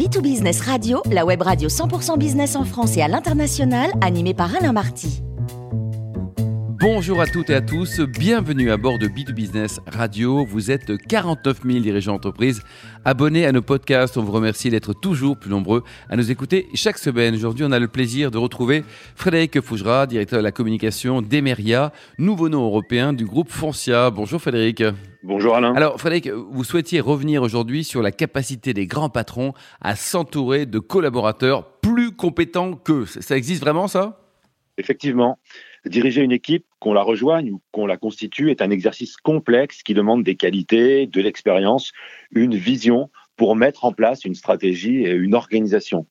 B2Business Radio, la web radio 100% business en France et à l'international, animée par Alain Marty. Bonjour à toutes et à tous, bienvenue à bord de B2Business Radio. Vous êtes 49 000 dirigeants d'entreprise abonnés à nos podcasts. On vous remercie d'être toujours plus nombreux à nous écouter chaque semaine. Aujourd'hui, on a le plaisir de retrouver Frédéric Fougera, directeur de la communication d'Emeria, nouveau nom européen du groupe Foncia. Bonjour Frédéric. Bonjour Alain. Alors Frédéric, vous souhaitiez revenir aujourd'hui sur la capacité des grands patrons à s'entourer de collaborateurs plus compétents qu'eux. Ça existe vraiment ça? Effectivement. Diriger une équipe, qu'on la rejoigne ou qu'on la constitue, est un exercice complexe qui demande des qualités, de l'expérience, une vision pour mettre en place une stratégie et une organisation.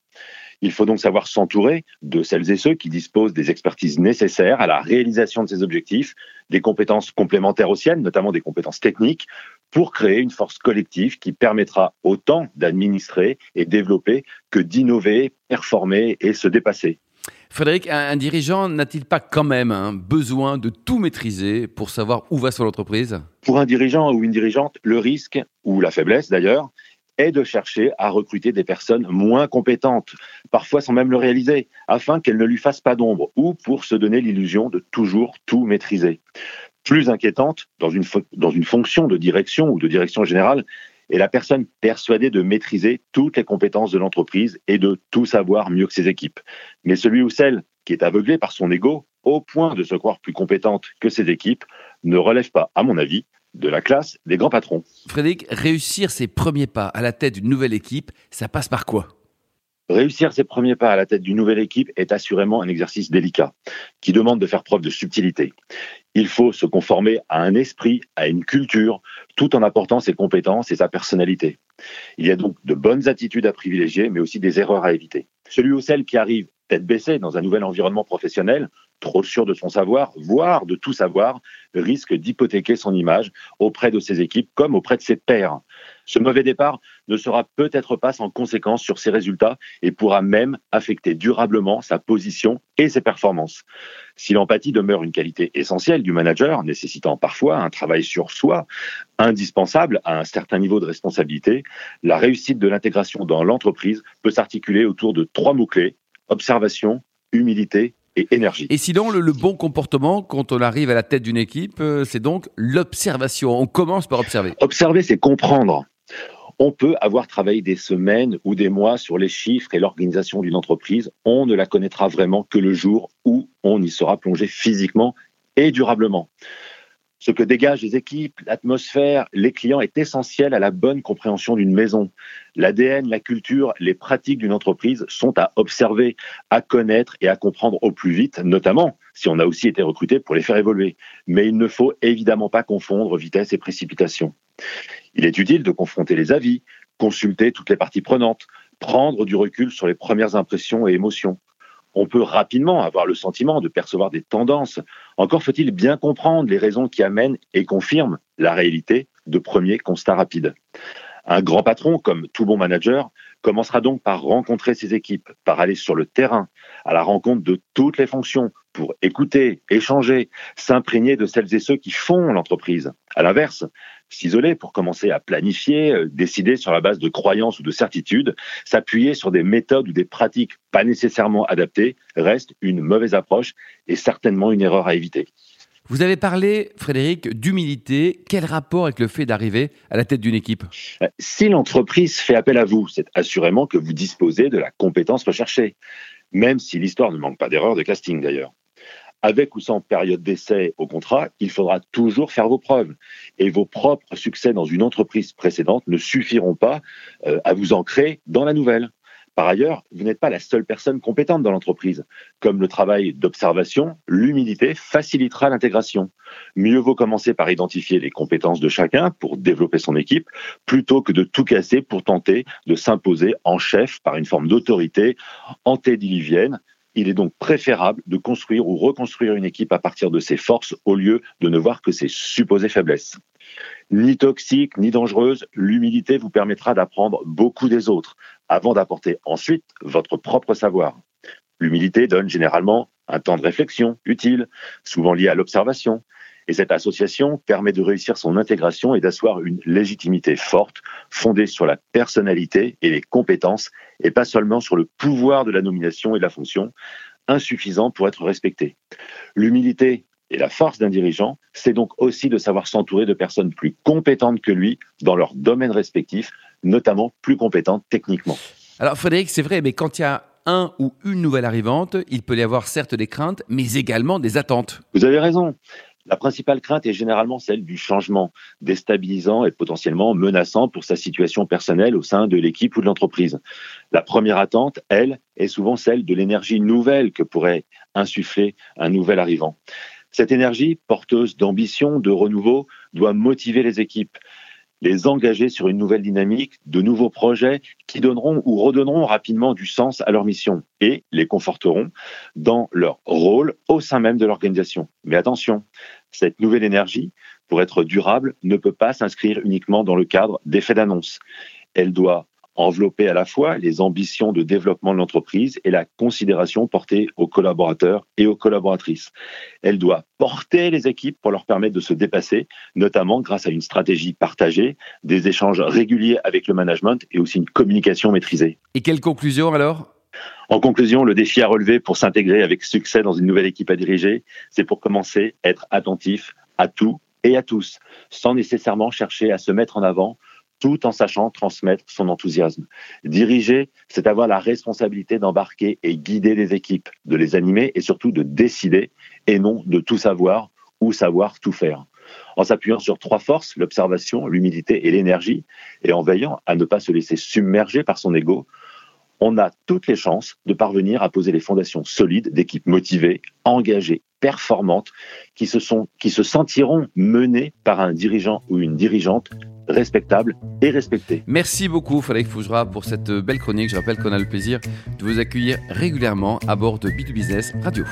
Il faut donc savoir s'entourer de celles et ceux qui disposent des expertises nécessaires à la réalisation de ces objectifs, des compétences complémentaires aux siennes, notamment des compétences techniques, pour créer une force collective qui permettra autant d'administrer et développer que d'innover, performer et se dépasser. Frédéric, un, dirigeant n'a-t-il pas quand même un besoin de tout maîtriser pour savoir où va son entreprise? Pour un dirigeant ou une dirigeante, le risque, ou la faiblesse d'ailleurs, est de chercher à recruter des personnes moins compétentes, parfois sans même le réaliser, afin qu'elles ne lui fassent pas d'ombre, ou pour se donner l'illusion de toujours tout maîtriser. Plus inquiétante, dans une, fonction de direction ou de direction générale, est la personne persuadée de maîtriser toutes les compétences de l'entreprise et de tout savoir mieux que ses équipes. Mais celui ou celle qui est aveuglé par son ego, au point de se croire plus compétente que ses équipes, ne relève pas, à mon avis, de la classe des grands patrons. Frédéric, réussir ses premiers pas à la tête d'une nouvelle équipe, ça passe par quoi? Réussir ses premiers pas à la tête d'une nouvelle équipe est assurément un exercice délicat, qui demande de faire preuve de subtilité. Il faut se conformer à un esprit, à une culture, tout en apportant ses compétences et sa personnalité. Il y a donc de bonnes attitudes à privilégier, mais aussi des erreurs à éviter. Celui ou celle qui arrive tête baissée dans un nouvel environnement professionnel, trop sûr de son savoir, voire de tout savoir, risque d'hypothéquer son image auprès de ses équipes comme auprès de ses pairs. Ce mauvais départ ne sera peut-être pas sans conséquence sur ses résultats et pourra même affecter durablement sa position et ses performances. Si l'empathie demeure une qualité essentielle du manager, nécessitant parfois un travail sur soi, indispensable à un certain niveau de responsabilité, la réussite de l'intégration dans l'entreprise peut s'articuler autour de trois mots-clés observation, humilité et énergie. Et sinon, le, bon comportement quand on arrive à la tête d'une équipe, euh, c'est donc l'observation. On commence par observer. Observer, c'est comprendre. On peut avoir travaillé des semaines ou des mois sur les chiffres et l'organisation d'une entreprise. On ne la connaîtra vraiment que le jour où on y sera plongé physiquement et durablement. Ce que dégagent les équipes, l'atmosphère, les clients est essentiel à la bonne compréhension d'une maison. L'ADN, la culture, les pratiques d'une entreprise sont à observer, à connaître et à comprendre au plus vite, notamment si on a aussi été recruté pour les faire évoluer. Mais il ne faut évidemment pas confondre vitesse et précipitation. Il est utile de confronter les avis, consulter toutes les parties prenantes, prendre du recul sur les premières impressions et émotions on peut rapidement avoir le sentiment de percevoir des tendances. Encore faut-il bien comprendre les raisons qui amènent et confirment la réalité de premiers constats rapides. Un grand patron, comme tout bon manager, commencera donc par rencontrer ses équipes, par aller sur le terrain, à la rencontre de toutes les fonctions, pour écouter, échanger, s'imprégner de celles et ceux qui font l'entreprise. À l'inverse, s'isoler pour commencer à planifier, euh, décider sur la base de croyances ou de certitudes, s'appuyer sur des méthodes ou des pratiques pas nécessairement adaptées reste une mauvaise approche et certainement une erreur à éviter. Vous avez parlé, Frédéric, d'humilité. Quel rapport avec le fait d'arriver à la tête d'une équipe? Euh, Si l'entreprise fait appel à vous, c'est assurément que vous disposez de la compétence recherchée, même si l'histoire ne manque pas d'erreurs de casting d'ailleurs avec ou sans période d'essai au contrat, il faudra toujours faire vos preuves. Et vos propres succès dans une entreprise précédente ne suffiront pas euh, à vous ancrer dans la nouvelle. Par ailleurs, vous n'êtes pas la seule personne compétente dans l'entreprise. Comme le travail d'observation, l'humilité facilitera l'intégration. Mieux vaut commencer par identifier les compétences de chacun pour développer son équipe, plutôt que de tout casser pour tenter de s'imposer en chef par une forme d'autorité antédiluvienne il est donc préférable de construire ou reconstruire une équipe à partir de ses forces au lieu de ne voir que ses supposées faiblesses. Ni toxique, ni dangereuse, l'humilité vous permettra d'apprendre beaucoup des autres avant d'apporter ensuite votre propre savoir. L'humilité donne généralement un temps de réflexion utile, souvent lié à l'observation, Et cette association permet de réussir son intégration et d'asseoir une légitimité forte, fondée sur la personnalité et les compétences, et pas seulement sur le pouvoir de la nomination et de la fonction, insuffisant pour être respecté. L'humilité et la force d'un dirigeant, c'est donc aussi de savoir s'entourer de personnes plus compétentes que lui dans leur domaine respectif, notamment plus compétentes techniquement. Alors Frédéric, c'est vrai, mais quand il y a un ou une nouvelle arrivante, il peut y avoir certes des craintes, mais également des attentes. Vous avez raison. La principale crainte est généralement celle du changement, déstabilisant et potentiellement menaçant pour sa situation personnelle au sein de l'équipe ou de l'entreprise. La première attente, elle, est souvent celle de l'énergie nouvelle que pourrait insuffler un nouvel arrivant. Cette énergie, porteuse d'ambition, de renouveau, doit motiver les équipes, les engager sur une nouvelle dynamique, de nouveaux projets qui donneront ou redonneront rapidement du sens à leur mission et les conforteront dans leur rôle au sein même de l'organisation. Mais attention, cette nouvelle énergie, pour être durable, ne peut pas s'inscrire uniquement dans le cadre d'effets d'annonce. Elle doit envelopper à la fois les ambitions de développement de l'entreprise et la considération portée aux collaborateurs et aux collaboratrices. Elle doit porter les équipes pour leur permettre de se dépasser, notamment grâce à une stratégie partagée, des échanges réguliers avec le management et aussi une communication maîtrisée. Et quelle conclusion alors? En conclusion, le défi à relever pour s'intégrer avec succès dans une nouvelle équipe à diriger, c'est pour commencer être attentif à tout et à tous, sans nécessairement chercher à se mettre en avant, tout en sachant transmettre son enthousiasme. Diriger, c'est avoir la responsabilité d'embarquer et guider les équipes, de les animer et surtout de décider et non de tout savoir ou savoir tout faire. En s'appuyant sur trois forces, l'observation, l'humilité et l'énergie, et en veillant à ne pas se laisser submerger par son ego, on a toutes les chances de parvenir à poser les fondations solides d'équipes motivées, engagées, performantes, qui se, sentiront menées par un dirigeant ou une dirigeante respectable et respecté. Merci beaucoup Frédéric Fougera pour cette belle chronique. Je rappelle qu'on a le plaisir de vous accueillir régulièrement à bord de B2Business Radio.